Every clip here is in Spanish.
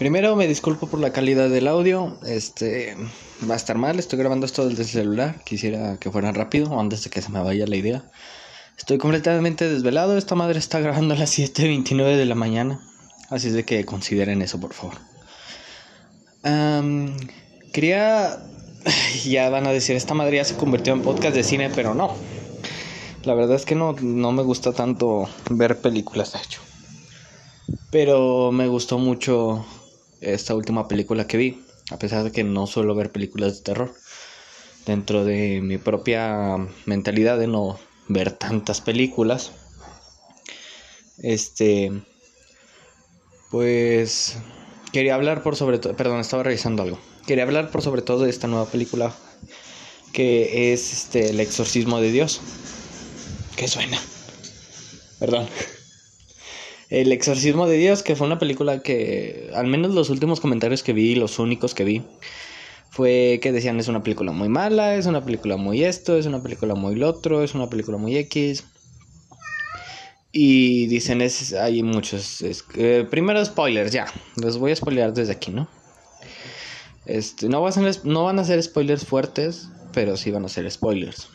Primero me disculpo por la calidad del audio. Este va a estar mal. Estoy grabando esto desde el celular. Quisiera que fuera rápido antes de que se me vaya la idea. Estoy completamente desvelado. Esta madre está grabando a las 7:29 de la mañana. Así es de que consideren eso, por favor. quería. Ya van a decir, esta madre ya se convirtió en podcast de cine, pero no. La verdad es que no, no me gusta tanto ver películas, de hecho. Pero me gustó mucho esta última película que vi, a pesar de que no suelo ver películas de terror. Dentro de mi propia mentalidad de no ver tantas películas. Este pues quería hablar por sobre todo, perdón, estaba revisando algo. Quería hablar por sobre todo de esta nueva película que es este El exorcismo de Dios. ¿Qué suena? Perdón. El exorcismo de Dios, que fue una película que, al menos los últimos comentarios que vi, los únicos que vi, fue que decían es una película muy mala, es una película muy esto, es una película muy lo otro, es una película muy X. Y dicen, es, hay muchos. Primero spoilers, ya. Los voy a spoilear desde aquí, ¿no? Este, no, no van a ser spoilers fuertes, pero sí van a ser spoilers.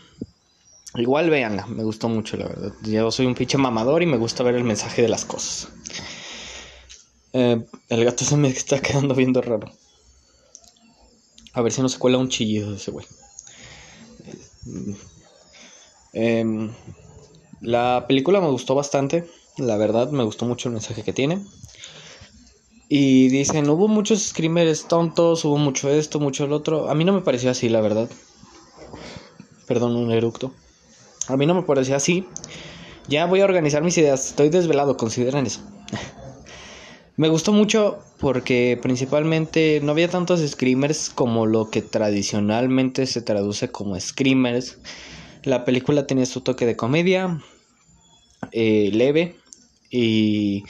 Igual véanla, me gustó mucho, la verdad. Yo soy un pinche mamador y me gusta ver el mensaje de las cosas. Eh, el gato se me está quedando viendo raro. A ver si no se cuela un chillido de ese güey. Eh, la película me gustó bastante, la verdad, me gustó mucho el mensaje que tiene. Y dicen, hubo muchos screamers tontos, hubo mucho esto, mucho el otro. A mí no me pareció así, la verdad. Perdón, un eructo. A mí no me parecía así. Ya voy a organizar mis ideas. Estoy desvelado, consideren eso. me gustó mucho porque principalmente no había tantos screamers como lo que tradicionalmente se traduce como screamers. La película tenía su toque de comedia eh, leve y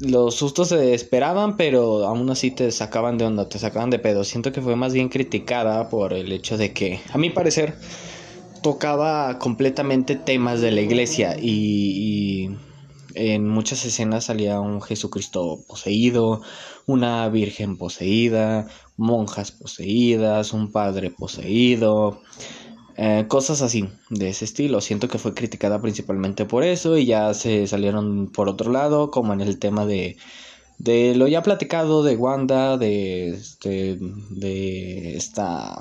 los sustos se esperaban, pero aún así te sacaban de onda, te sacaban de pedo. Siento que fue más bien criticada por el hecho de que, a mi parecer, tocaba completamente temas de la iglesia y, en muchas escenas salía un Jesucristo poseído, una virgen poseída, monjas poseídas, un padre poseído, eh, cosas así de ese estilo. Siento que fue criticada principalmente por eso y ya se salieron por otro lado, como en el tema de, de lo ya platicado de Wanda, de, este, de esta...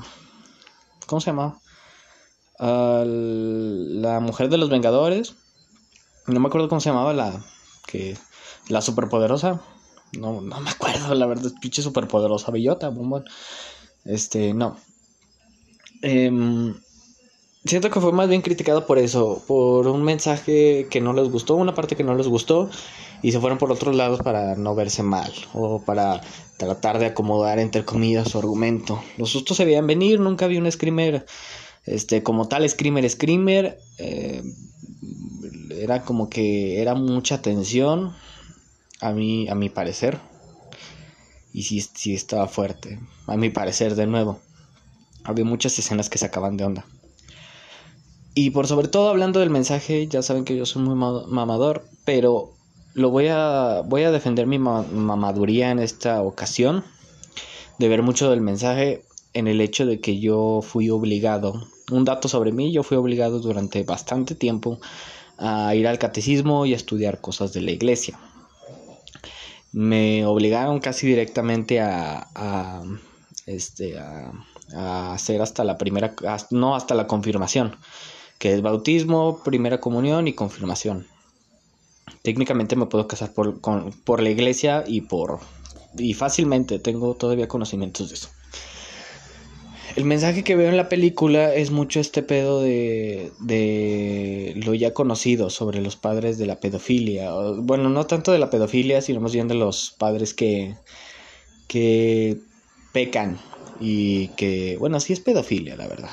¿Cómo se llama? La mujer de los Vengadores. No me acuerdo cómo se llamaba la que la superpoderosa. No, no me acuerdo, la verdad, pinche superpoderosa bellota, bombón. Este, no. Em, siento que fue más bien criticado por eso, por un mensaje que no les gustó, una parte que no les gustó, y se fueron por otros lados para no verse mal, o para tratar de acomodar, entre comillas, su argumento. Los sustos se veían venir, nunca vi un screamer este, como tal, Screamer, Screamer, eh, era como que era mucha tensión, a mí, a mi parecer. Y sí, sí estaba fuerte, a mi parecer, de nuevo. Había muchas escenas que sacaban de onda. Y por sobre todo hablando del mensaje, ya saben que yo soy muy mamador, pero lo voy a voy a defender mi mamaduría en esta ocasión de ver mucho del mensaje en el hecho de que yo fui obligado un dato sobre mí, yo fui obligado durante bastante tiempo a ir al catecismo y a estudiar cosas de la iglesia. Me obligaron casi directamente a, este, a, hacer hasta la primera, no hasta la confirmación, que es bautismo, primera comunión y confirmación. Técnicamente me puedo casar por, por la iglesia y por y fácilmente tengo todavía conocimientos de eso. El mensaje que veo en la película es mucho este pedo de, de lo ya conocido sobre los padres de la pedofilia. Bueno, no tanto de la pedofilia, sino más bien de los padres que, que pecan y que, bueno, sí es pedofilia, la verdad.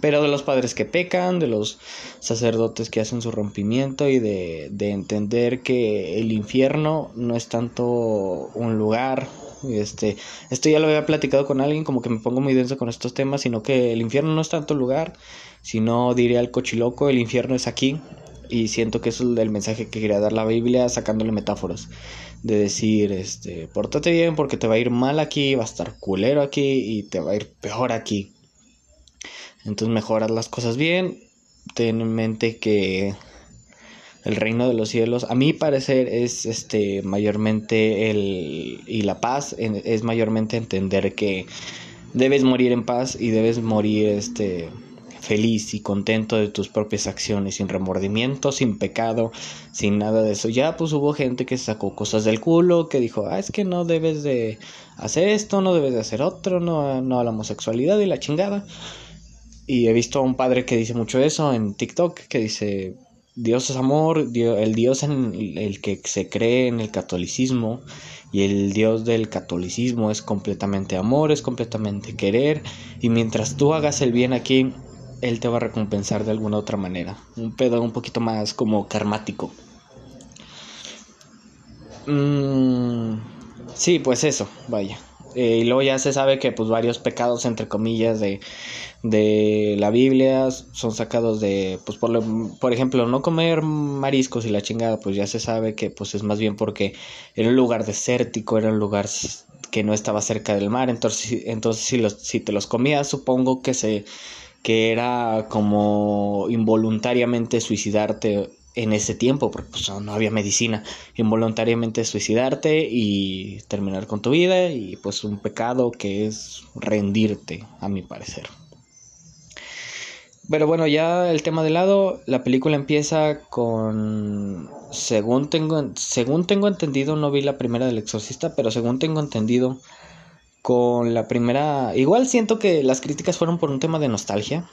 Pero de los padres que pecan, de los sacerdotes que hacen su rompimiento y de, de entender que el infierno no es tanto un lugar este, esto ya lo había platicado con alguien, como que me pongo muy denso con estos temas, sino que el infierno no es tanto lugar, sino diría el cochiloco, el infierno es aquí. Y siento que eso es el mensaje que quería dar la Biblia sacándole metáforas. De decir, este, pórtate bien porque te va a ir mal aquí, va a estar culero aquí y te va a ir peor aquí. Entonces mejoras las cosas bien. Ten en mente que el reino de los cielos, a mi parecer, es este mayormente el y la paz es mayormente entender que debes morir en paz y debes morir este feliz y contento de tus propias acciones, sin remordimiento, sin pecado, sin nada de eso. Ya pues hubo gente que sacó cosas del culo, que dijo, ah, es que no debes de hacer esto, no debes de hacer otro, no, no a la homosexualidad y la chingada. Y he visto a un padre que dice mucho eso en TikTok, que dice, Dios es amor, el Dios en el que se cree en el catolicismo y el Dios del catolicismo es completamente amor, es completamente querer y mientras tú hagas el bien aquí, Él te va a recompensar de alguna otra manera. Un pedo un poquito más como karmático. Mm, sí, pues eso, vaya. Eh, y luego ya se sabe que pues varios pecados entre comillas de, de la Biblia son sacados de pues por, por ejemplo no comer mariscos y la chingada pues ya se sabe que pues es más bien porque era un lugar desértico era un lugar que no estaba cerca del mar. Entonces entonces si los si te los comías supongo que se que era como involuntariamente suicidarte en ese tiempo, porque pues, no había medicina, involuntariamente suicidarte y terminar con tu vida y pues un pecado que es rendirte, a mi parecer. Pero bueno, ya el tema de lado, la película empieza con, según tengo, según tengo entendido, no vi la primera del exorcista, pero según tengo entendido, con la primera, igual siento que las críticas fueron por un tema de nostalgia,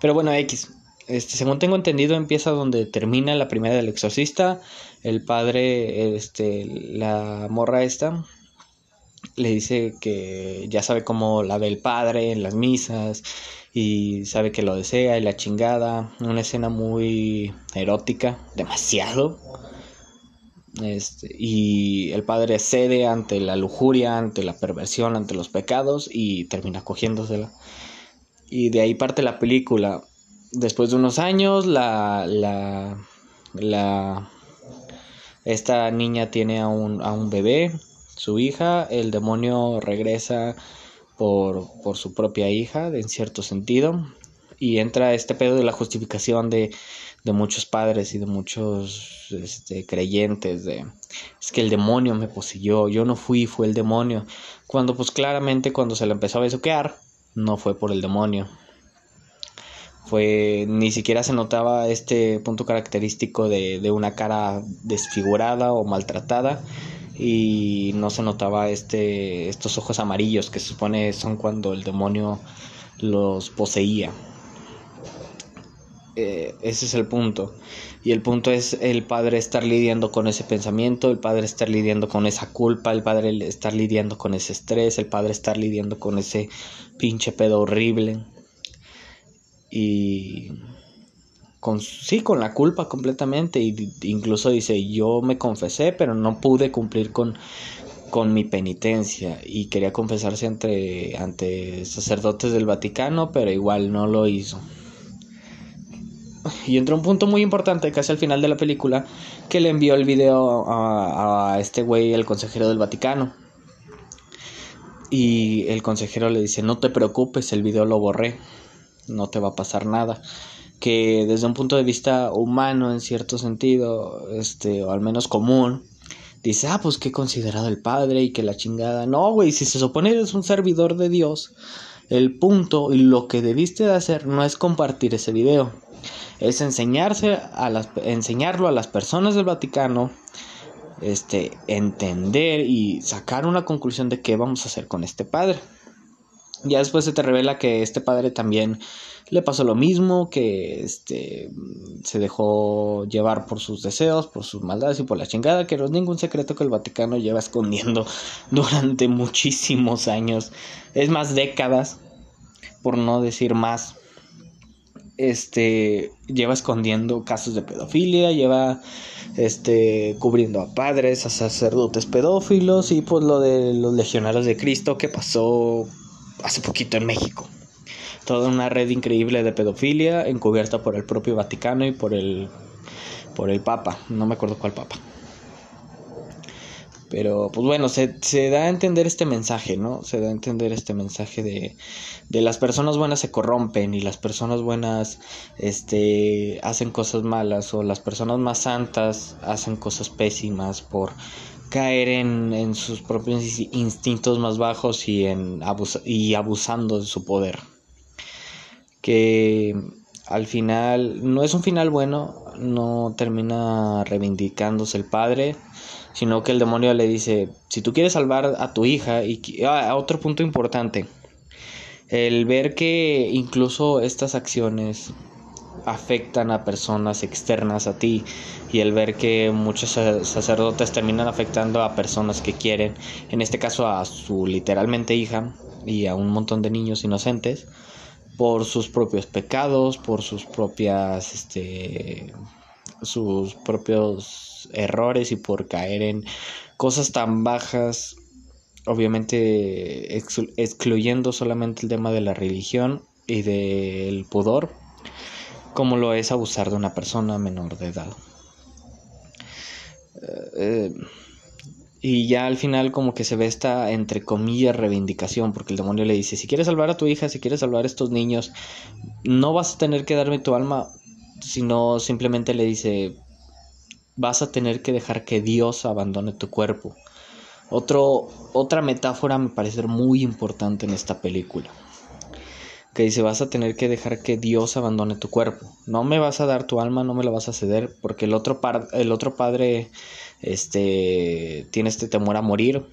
pero bueno, X, este, según tengo entendido, empieza donde termina la primera del exorcista. El padre, este, la morra esta, le dice que ya sabe cómo la ve el padre en las misas y sabe que lo desea y la chingada. Una escena muy erótica, demasiado. Este, y el padre cede ante la lujuria, ante la perversión, ante los pecados y termina cogiéndosela. Y de ahí parte la película después de unos años, la, la, la, esta niña tiene a un, a un bebé, su hija, el demonio regresa por, por su propia hija, en cierto sentido, y entra este pedo de la justificación de, de muchos padres y de muchos este, creyentes de es que el demonio me poseyó, yo no fui, fue el demonio, cuando pues claramente cuando se le empezó a besuquear, no fue por el demonio, fue ni siquiera se notaba este punto característico de, de, una cara desfigurada o maltratada y no se notaba este estos ojos amarillos que se supone son cuando el demonio los poseía. Eh, ese es el punto. Y el punto es el padre estar lidiando con ese pensamiento el padre estar lidiando con esa culpa el padre estar lidiando con ese estrés el padre estar lidiando con ese pinche pedo horrible y con sí con la culpa completamente. Y incluso dice yo me confesé pero no pude cumplir con con mi penitencia. Y quería confesarse ante ante sacerdotes del Vaticano pero igual no lo hizo. Y entró un punto muy importante casi al final de la película que le envió el video a, a este güey el consejero del Vaticano. Y el consejero le dice no te preocupes el video lo borré no te va a pasar nada. Que desde un punto de vista humano, en cierto sentido, este, o al menos común, dice, ah, pues que considerado el padre y que la chingada. No, güey, si se supone eres un servidor de Dios, el punto y lo que debiste de hacer no es compartir ese video, es enseñarse a las, enseñarlo a las personas del Vaticano, este, entender y sacar una conclusión de qué vamos a hacer con este padre. Ya después se te revela que este padre también le pasó lo mismo, que este se dejó llevar por sus deseos, por sus maldades y por la chingada, que no es ningún secreto que el Vaticano lleva escondiendo durante muchísimos años, es más décadas, por no decir más. Este lleva escondiendo casos de pedofilia, lleva este cubriendo a padres, a sacerdotes pedófilos y pues lo de los legionarios de Cristo que pasó hace poquito en México. toda una red increíble de pedofilia encubierta por el propio Vaticano y por el por el Papa, no me acuerdo cuál Papa. Pero pues bueno, se, se, da a entender este mensaje, ¿no? Se da a entender este mensaje de, de las personas buenas se corrompen y las personas buenas este, hacen cosas malas o las personas más santas hacen cosas pésimas por caer en, en sus propios instintos más bajos y, en y abusando de su poder. Que al final no es un final bueno, no termina reivindicándose el padre, sino que el demonio le dice, si tú quieres salvar a tu hija, y ah, otro punto importante, el ver que incluso estas acciones afectan a personas externas a ti y el ver que muchos sacerdotes terminan afectando a personas que quieren, en este caso a su literalmente hija y a un montón de niños inocentes, por sus propios pecados, por sus propias, este, sus propios errores y por caer en cosas tan bajas, obviamente excluyendo solamente el tema de la religión y del pudor, como lo es abusar de una persona menor de edad. Eh, y ya al final como que se ve esta, entre comillas, reivindicación, porque el demonio le dice, si quieres salvar a tu hija, si quieres salvar a estos niños, no vas a tener que darme tu alma, sino simplemente le dice, vas a tener que dejar que Dios abandone tu cuerpo. Otra metáfora me parece muy importante en esta película. Que dice, vas a tener que dejar que Dios abandone tu cuerpo. No me vas a dar tu alma, no me la vas a ceder, porque el otro, par, el otro padre este, tiene este temor a morir.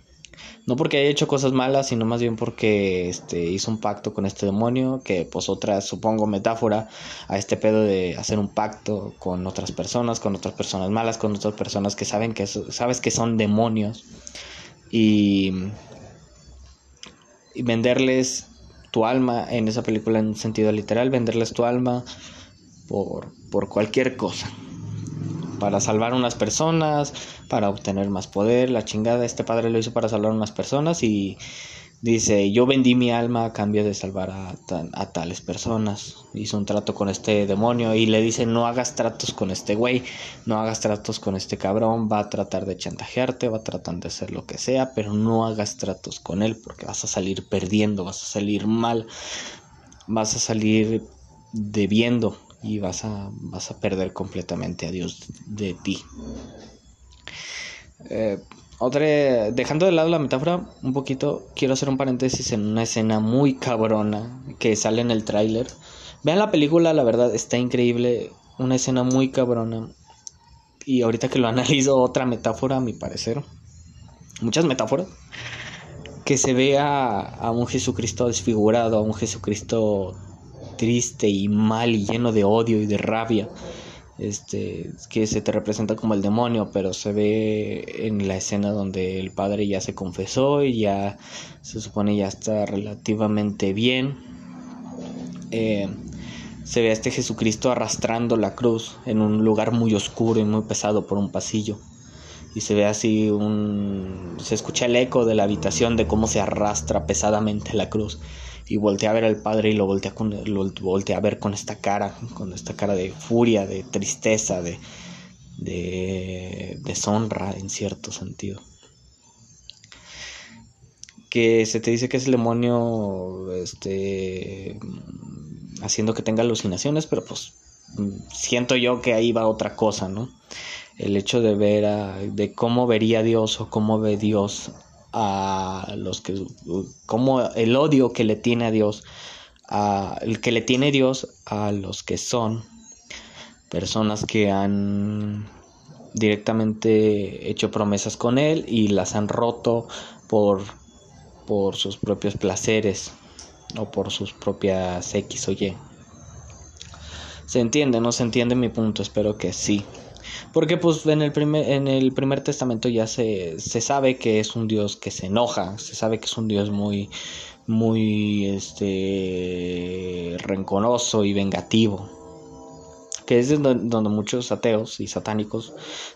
No porque haya hecho cosas malas, sino más bien porque este, hizo un pacto con este demonio, que pues otra, supongo, metáfora a este pedo de hacer un pacto con otras personas, con otras personas malas, con otras personas que saben que sabes que son demonios y, y venderles tu alma en esa película en sentido literal, venderles tu alma por, por cualquier cosa. Para salvar unas personas, para obtener más poder, la chingada, este padre lo hizo para salvar unas personas y dice, yo vendí mi alma a cambio de salvar a, a, tales personas. Hizo un trato con este demonio y le dice, no hagas tratos con este güey, no hagas tratos con este cabrón, va a tratar de chantajearte, va a tratar de hacer lo que sea, pero no hagas tratos con él porque vas a salir perdiendo, vas a salir mal, vas a salir debiendo y vas a, vas a perder completamente a Dios de ti. Eh, otra, dejando de lado la metáfora un poquito, quiero hacer un paréntesis en una escena muy cabrona que sale en el tráiler. Vean la película, la verdad está increíble, una escena muy cabrona. Y ahorita que lo analizo, otra metáfora a mi parecer. Muchas metáforas. Que se vea a un Jesucristo desfigurado, a un Jesucristo triste y mal y lleno de odio y de rabia este que se te representa como el demonio pero se ve en la escena donde el padre ya se confesó y ya se supone ya está relativamente bien. Eh, se ve a este Jesucristo arrastrando la cruz en un lugar muy oscuro y muy pesado por un pasillo. Y se ve así un se escucha el eco de la habitación de cómo se arrastra pesadamente la cruz y voltea a ver al padre y lo voltea, con, lo a ver con esta cara, con esta cara de furia, de tristeza, de, de deshonra en cierto sentido. Que se te dice que es el demonio este, haciendo que tenga alucinaciones, pero pues siento yo que ahí va otra cosa, ¿no? El hecho de ver a, de cómo vería Dios o cómo ve Dios a los que como el odio que le tiene a Dios a, el que le tiene Dios a los que son personas que han directamente hecho promesas con él y las han roto por por sus propios placeres o por sus propias X o Y. ¿Se entiende? ¿No se entiende mi punto? Espero que sí. Porque pues en el primer, en el primer testamento ya se, se sabe que es un Dios que se enoja, se sabe que es un Dios muy, muy este rencoroso y vengativo. Que es donde muchos ateos y satánicos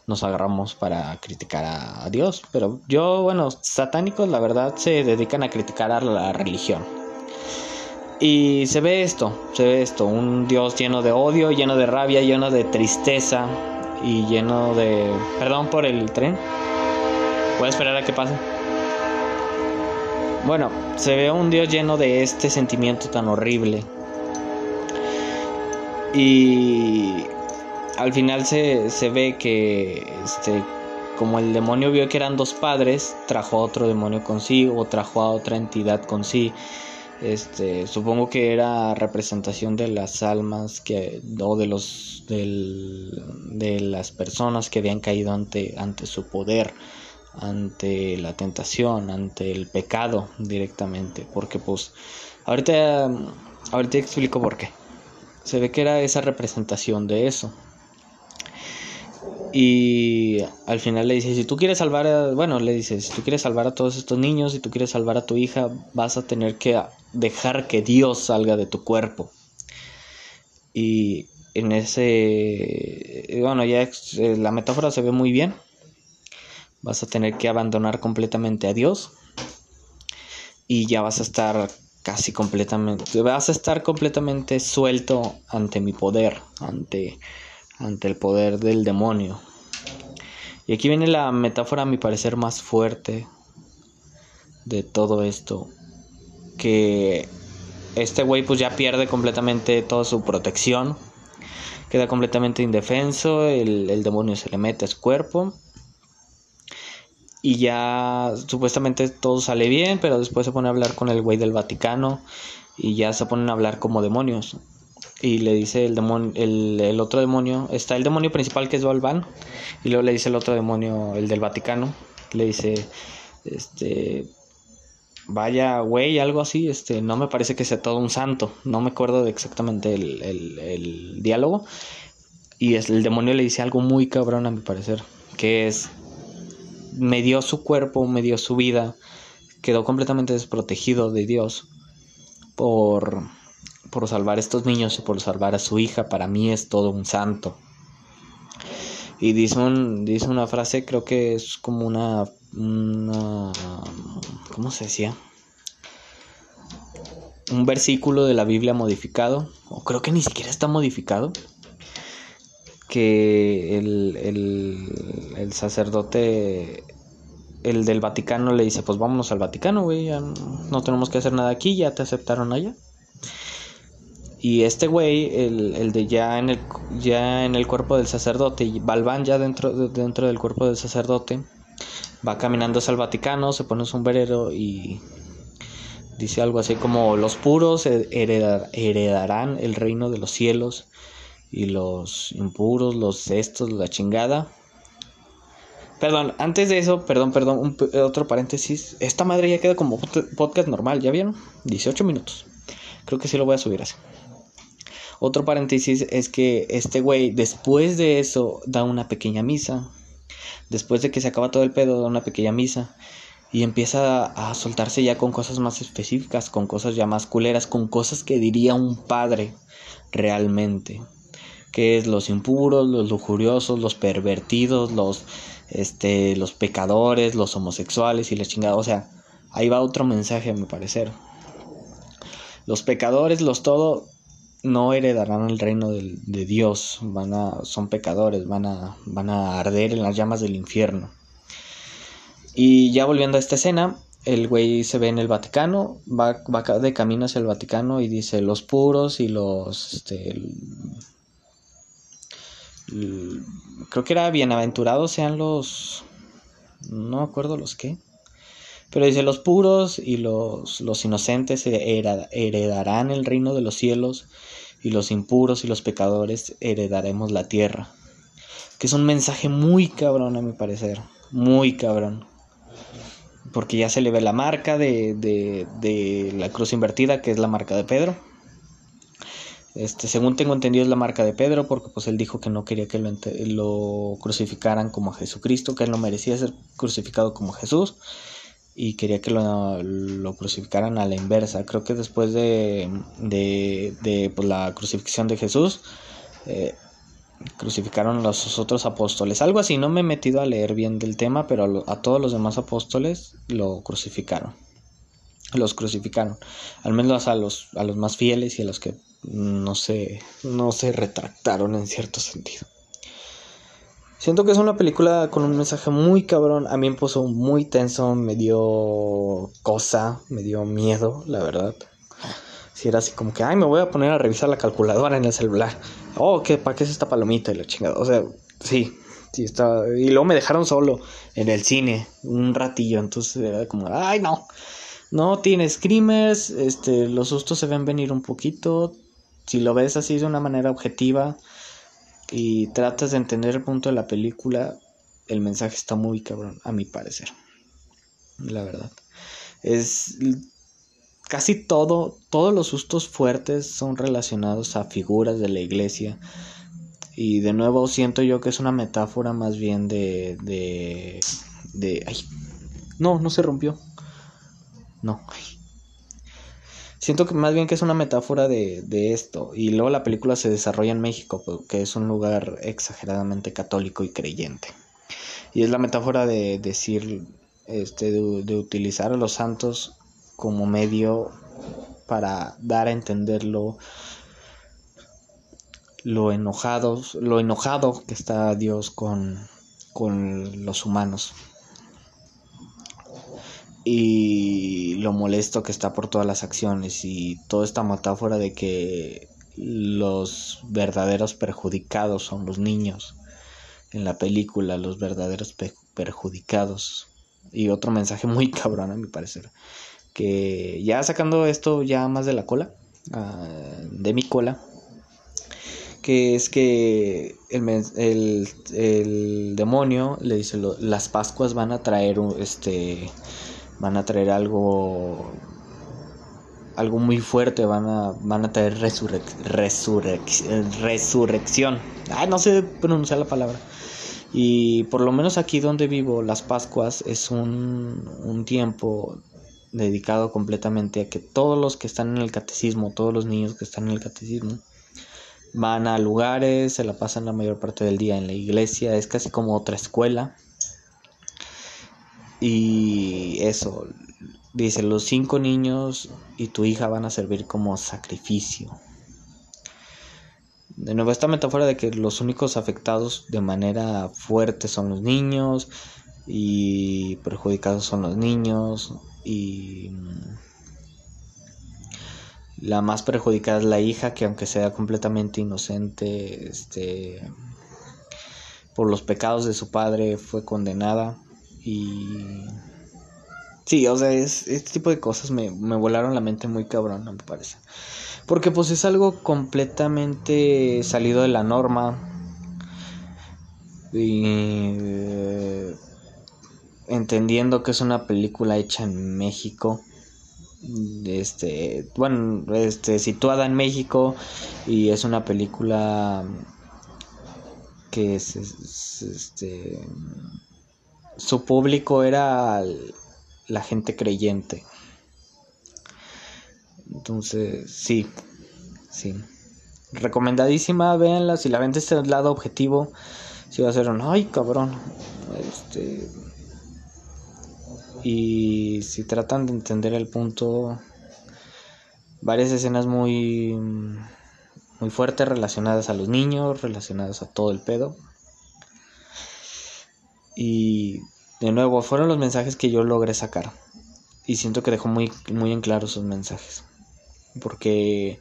nos agarramos para criticar a, Dios. Pero yo bueno satánicos la verdad se dedican a criticar a la religión. Y se ve esto, se ve esto, un Dios lleno de odio, lleno de rabia, lleno de tristeza y lleno de... Perdón por el tren. Voy a esperar a que pase. Bueno, se ve un Dios lleno de este sentimiento tan horrible. Y al final se, se ve que este, como el demonio vio que eran dos padres, trajo a otro demonio consigo, o trajo a otra entidad consigo este, supongo que era representación de las almas que, o de los de las personas que habían caído ante, ante su poder, ante la tentación, ante el pecado directamente. Porque pues, ahorita, ahorita explico por qué. Se ve que era esa representación de eso. Y al final le dice, si tú quieres salvar a, bueno, le dice, si tú quieres salvar a todos estos niños, si tú quieres salvar a tu hija, vas a tener que dejar que Dios salga de tu cuerpo. Y en ese, bueno, ya eh, la metáfora se ve muy bien. Vas a tener que abandonar completamente a Dios. Y ya vas a estar casi completamente, vas a estar completamente suelto ante mi poder, ante, ante el poder del demonio. Y aquí viene la metáfora, a mi parecer, más fuerte de todo esto que este güey pues ya pierde completamente toda su protección, queda completamente indefenso, el, demonio se le mete a su cuerpo y ya supuestamente todo sale bien, pero después se pone a hablar con el güey del Vaticano y ya se ponen a hablar como demonios. Y le dice el demonio, el, el otro demonio, está el demonio principal que es Balban, y luego le dice el otro demonio, el del Vaticano, le dice, este, vaya güey, algo así, este, no me parece que sea todo un santo, no me acuerdo de exactamente el, el, diálogo. Y es, el demonio le dice algo muy cabrón a mi parecer, que es, me dio su cuerpo, me dio su vida, quedó completamente desprotegido de Dios por, por salvar a estos niños y por salvar a su hija, para mí es todo un santo. Y dice, dice una frase, creo que es como una ¿cómo se decía? Un versículo de la Biblia modificado, o creo que ni siquiera está modificado, que el, el, el sacerdote, el del Vaticano le dice, pues vámonos al Vaticano, güey, ya no tenemos que hacer nada aquí, ya te aceptaron allá. Y este güey, el, el, de ya en el, ya en el cuerpo del sacerdote, y Balbán ya dentro, dentro del cuerpo del sacerdote, va caminando hacia el Vaticano, se pone un sombrero y dice algo así como los puros heredarán el reino de los cielos y los impuros, los estos, la chingada. Perdón, antes de eso, perdón, perdón, otro paréntesis. Esta madre ya queda como podcast normal, ¿ya vieron? 18 minutos. Creo que sí lo voy a subir así. Otro paréntesis es que este güey después de eso da una pequeña misa. Después de que se acaba todo el pedo, da una pequeña misa y empieza a soltarse ya con cosas más específicas, con cosas ya más culeras, con cosas que diría un padre realmente, que es los impuros, los lujuriosos, los pervertidos, los este los pecadores, los homosexuales y la chingada, o sea, ahí va otro mensaje a mi parecer. Los pecadores, los todo no heredarán el reino de, Dios, van a, son pecadores, van a, van a arder en las llamas del infierno. Y ya volviendo a esta escena, el güey se ve en el Vaticano, va, va de camino hacia el Vaticano y dice los puros y los, este, creo que era bienaventurados sean los, no acuerdo los qué, pero dice los puros y los, los inocentes heredarán el reino de los cielos y los impuros y los pecadores heredaremos la tierra. Que es un mensaje muy cabrón a mi parecer, muy cabrón. Porque ya se le ve la marca de, de, de la cruz invertida, que es la marca de Pedro. Este, según tengo entendido es la marca de Pedro, porque pues él dijo que no quería que lo, lo crucificaran como a Jesucristo, que él no merecía ser crucificado como Jesús y quería que lo, lo, crucificaran a la inversa. Creo que después de, de, de pues, la crucifixión de Jesús, eh, crucificaron a los otros apóstoles. Algo así, no me he metido a leer bien del tema, pero a, a todos los demás apóstoles lo crucificaron. los crucificaron. Al menos a los, a los más fieles y a los que no se, no se retractaron en cierto sentido. Siento que es una película con un mensaje muy cabrón. A mí me puso muy tenso, me dio cosa, me dio miedo, la verdad. Si era así como que, ay, me voy a poner a revisar la calculadora en el celular. Oh, ¿qué? ¿Para qué es esta palomita y la chingada? O sea, sí, sí está. Y luego me dejaron solo en el cine un ratillo. Entonces era como, ay, no. No tiene screamers, este, los sustos se ven venir un poquito. Si lo ves así de una manera objetiva y tratas de entender el punto de la película, el mensaje está muy cabrón, a mi parecer. La verdad. Es casi todo, todos los sustos fuertes son relacionados a figuras de la iglesia. Y de nuevo siento yo que es una metáfora más bien de... de... de... Ay, no, no se rompió. No. Siento que más bien que es una metáfora de, de esto. Y luego la película se desarrolla en México, que es un lugar exageradamente católico y creyente. Y es la metáfora de decir, este, de, utilizar a los santos como medio para dar a entenderlo lo enojados, lo enojado que está Dios con, con los humanos y lo molesto que está por todas las acciones y toda esta metáfora de que los verdaderos perjudicados son los niños en la película, los verdaderos perjudicados. Y otro mensaje muy cabrón a mi parecer, que ya sacando esto ya más de la cola, ah, de mi cola, que es que el, el, demonio le dice, las Pascuas van a traer este van a traer algo algo muy fuerte, van a, van a traer resurrección. Ay, no sé pronunciar la palabra. Y por lo menos aquí donde vivo, las Pascuas es un, un tiempo dedicado completamente a que todos los que están en el catecismo, todos los niños que están en el catecismo, van a lugares, se la pasan la mayor parte del día en la iglesia, es casi como otra escuela y eso, dice, los cinco niños y tu hija van a servir como sacrificio. De nuevo, esta metáfora de que los únicos afectados de manera fuerte son los niños y perjudicados son los niños y la más perjudicada es la hija que aunque sea completamente inocente este por los pecados de su padre fue condenada y. Sí, o sea, es, este tipo de cosas me, me volaron la mente muy cabrón, me parece. Porque pues es algo completamente salido de la norma. Y. Eh, entendiendo que es una película hecha en México. Este. Bueno, este. situada en México. Y es una película. que es este su público era la gente creyente. Entonces, sí, sí. Recomendadísima, véanla. Si la ven desde el lado objetivo, si va a ser un ay cabrón. Este. Y si tratan de entender el punto, varias escenas muy muy fuertes relacionadas a los niños, relacionadas a todo el pedo. Y de nuevo, fueron los mensajes que yo logré sacar. Y siento que dejó muy, muy en claro sus mensajes. Porque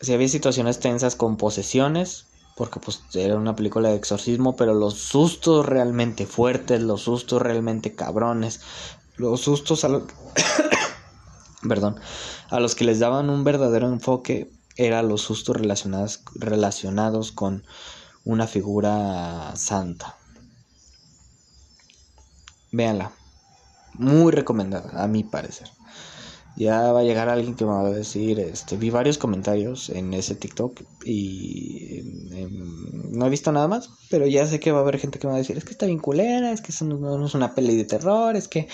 si había situaciones tensas con posesiones, porque pues era una película de exorcismo, pero los sustos realmente fuertes, los sustos realmente cabrones, los sustos a los... Perdón, a los que les daban un verdadero enfoque eran los sustos relacionados, relacionados con una figura santa. Véanla. Muy recomendada, a mi parecer. Ya va a llegar alguien que me va a decir, este, vi varios comentarios en ese TikTok y em, no he visto nada más, pero ya sé que va a haber gente que me va a decir, es que está bien culera, es que eso no, es una peli de terror, es que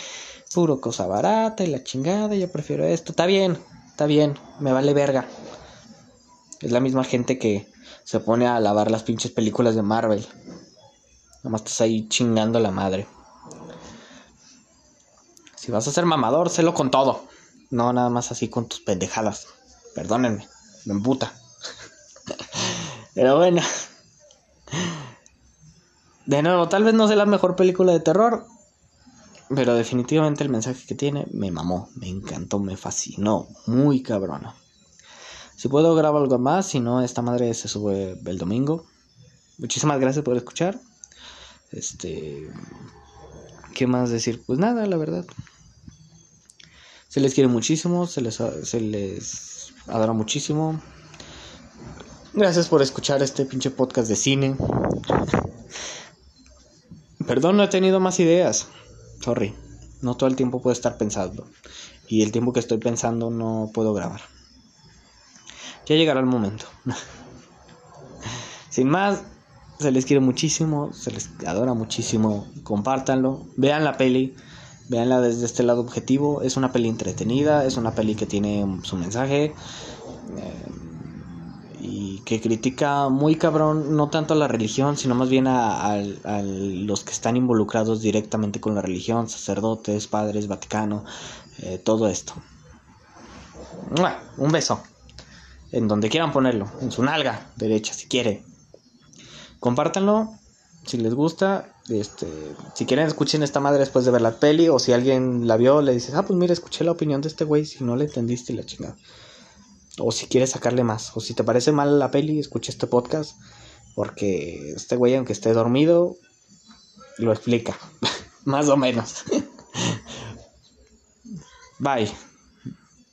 puro cosa barata y la chingada, yo prefiero esto. Está bien, está bien, me vale verga. Es la misma gente que se pone a lavar las pinches películas de Marvel. Nomás estás ahí chingando la madre. Si vas a ser mamador, sélo con todo. No nada más así con tus pendejadas. Perdónenme, me emputa. Pero bueno. De nuevo, tal vez no sea la mejor película de terror. Pero definitivamente el mensaje que tiene me mamó, me encantó, me fascinó. Muy cabrona. Si puedo grabar algo más, si no, esta madre se sube el domingo. Muchísimas gracias por escuchar. Este. ¿Qué más decir? Pues nada, la verdad. Se les quiere muchísimo, se les, se les adora muchísimo. Gracias por escuchar este pinche podcast de cine. Perdón, no he tenido más ideas. Sorry. No todo el tiempo puedo estar pensando. Y el tiempo que estoy pensando no puedo grabar. Ya llegará el momento. Sin más, se les quiere muchísimo, se les adora muchísimo. Compártanlo, vean la peli, veanla desde este lado objetivo. Es una peli entretenida, es una peli que tiene su mensaje. Eh, y que critica muy cabrón no tanto a la religión, sino más bien a, los que están involucrados directamente con la religión, sacerdotes, padres, Vaticano, eh, todo esto. Un beso en donde quieran ponerlo, en su nalga derecha si quiere. Compártanlo si les gusta, este, si quieren escuchen esta madre después de ver la peli o si alguien la vio le dices, "Ah, pues mira, escuché la opinión de este güey, si no le entendiste la chingada." O si quieres sacarle más, o si te parece mal la peli, escucha este podcast porque este güey aunque esté dormido lo explica, más o menos. Bye.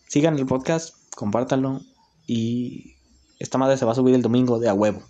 Sigan el podcast, compártanlo y esta madre se va a subir el domingo de a huevo.